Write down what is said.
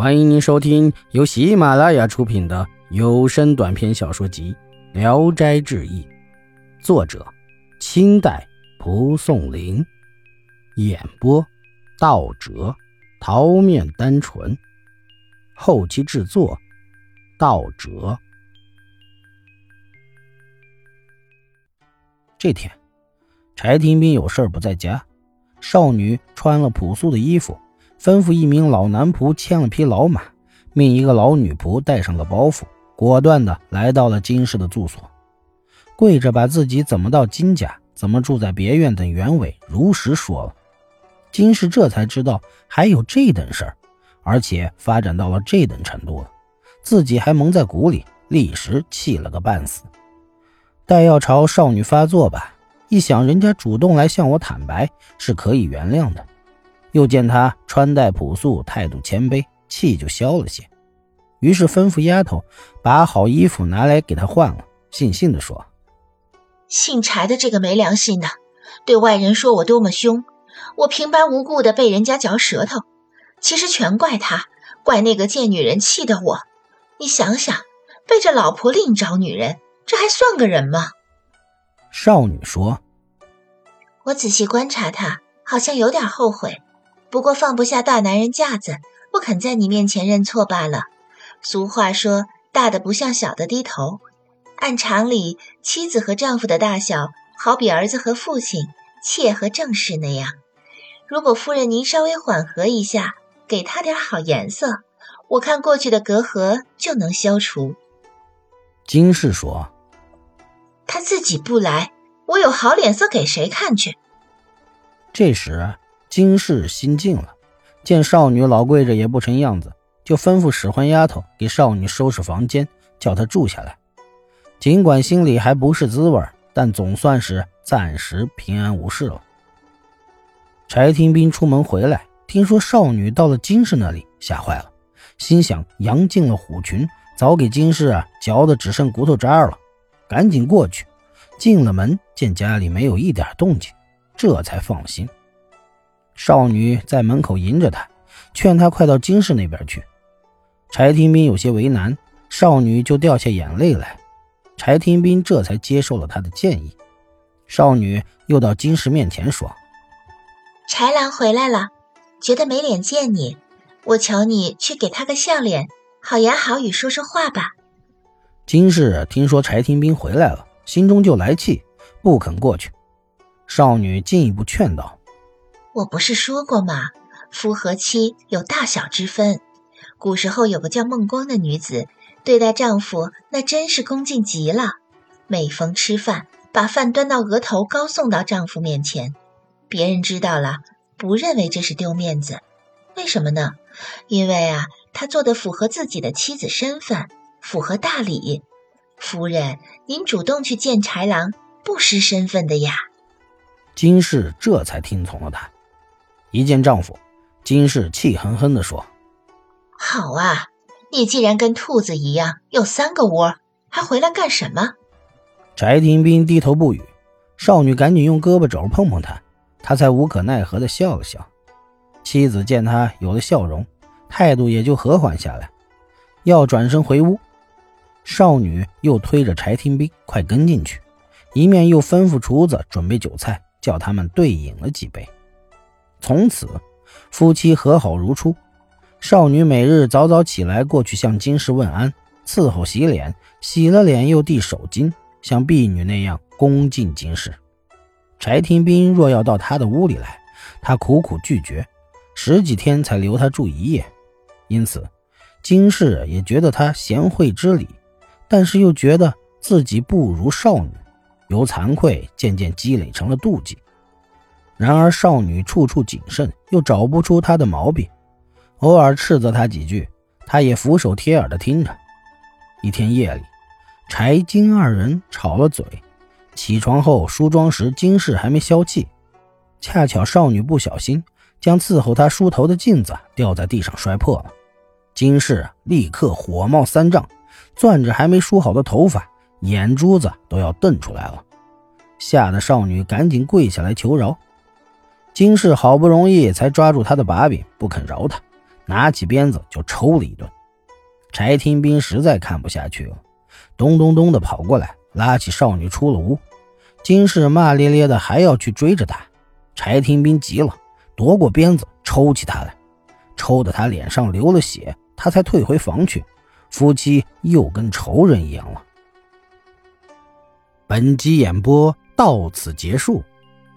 欢迎您收听由喜马拉雅出品的有声短篇小说集《聊斋志异》，作者：清代蒲松龄，演播：道哲、桃面单纯，后期制作：道哲。这天，柴廷斌有事不在家，少女穿了朴素的衣服。吩咐一名老男仆牵了匹老马，命一个老女仆带上个包袱，果断地来到了金氏的住所，跪着把自己怎么到金家、怎么住在别院等原委如实说了。金氏这才知道还有这等事儿，而且发展到了这等程度了，自己还蒙在鼓里，立时气了个半死。待要朝少女发作吧，一想人家主动来向我坦白，是可以原谅的。又见他穿戴朴素，态度谦卑，气就消了些。于是吩咐丫头把好衣服拿来给他换了，悻悻地说：“姓柴的这个没良心的，对外人说我多么凶，我平白无故的被人家嚼舌头，其实全怪他，怪那个贱女人气的我。你想想，背着老婆另找女人，这还算个人吗？”少女说：“我仔细观察他，好像有点后悔。”不过放不下大男人架子，不肯在你面前认错罢了。俗话说，大的不向小的低头。按常理，妻子和丈夫的大小，好比儿子和父亲，妾和正室那样。如果夫人您稍微缓和一下，给他点好颜色，我看过去的隔阂就能消除。金氏说：“他自己不来，我有好脸色给谁看去？”这时。金氏心静了，见少女老跪着也不成样子，就吩咐使唤丫头给少女收拾房间，叫她住下来。尽管心里还不是滋味，但总算是暂时平安无事了。柴廷斌出门回来，听说少女到了金氏那里，吓坏了，心想羊进了虎群，早给金氏啊嚼的只剩骨头渣了，赶紧过去。进了门，见家里没有一点动静，这才放心。少女在门口迎着他，劝他快到金氏那边去。柴廷斌有些为难，少女就掉下眼泪来。柴廷斌这才接受了他的建议。少女又到金氏面前说：“柴郎回来了，觉得没脸见你，我求你去给他个笑脸，好言好语说说话吧。”金氏听说柴廷斌回来了，心中就来气，不肯过去。少女进一步劝道。我不是说过吗？夫和妻有大小之分。古时候有个叫孟光的女子，对待丈夫那真是恭敬极了。每逢吃饭，把饭端到额头高送到丈夫面前。别人知道了，不认为这是丢面子。为什么呢？因为啊，她做的符合自己的妻子身份，符合大礼。夫人，您主动去见豺狼，不失身份的呀。金氏这才听从了他。一见丈夫，金氏气哼哼地说：“好啊，你既然跟兔子一样有三个窝，还回来干什么？”翟廷斌低头不语，少女赶紧用胳膊肘碰碰他，他才无可奈何地笑了笑。妻子见他有了笑容，态度也就和缓下来，要转身回屋，少女又推着柴廷斌快跟进去，一面又吩咐厨子准备酒菜，叫他们对饮了几杯。从此，夫妻和好如初。少女每日早早起来过去向金氏问安，伺候洗脸，洗了脸又递手巾，像婢女那样恭敬金氏。柴廷斌若要到他的屋里来，他苦苦拒绝，十几天才留他住一夜。因此，金氏也觉得他贤惠之礼，但是又觉得自己不如少女，由惭愧渐渐积累成了妒忌。然而少女处处谨慎，又找不出他的毛病，偶尔斥责他几句，他也俯首帖耳的听着。一天夜里，柴金二人吵了嘴，起床后梳妆时，金氏还没消气，恰巧少女不小心将伺候她梳头的镜子掉在地上摔破了，金氏立刻火冒三丈，攥着还没梳好的头发，眼珠子都要瞪出来了，吓得少女赶紧跪下来求饶。金氏好不容易才抓住他的把柄，不肯饶他，拿起鞭子就抽了一顿。柴廷斌实在看不下去了，咚咚咚的跑过来，拉起少女出了屋。金氏骂咧咧的还要去追着他，柴廷斌急了，夺过鞭子抽起他来，抽得他脸上流了血，他才退回房去。夫妻又跟仇人一样了。本集演播到此结束，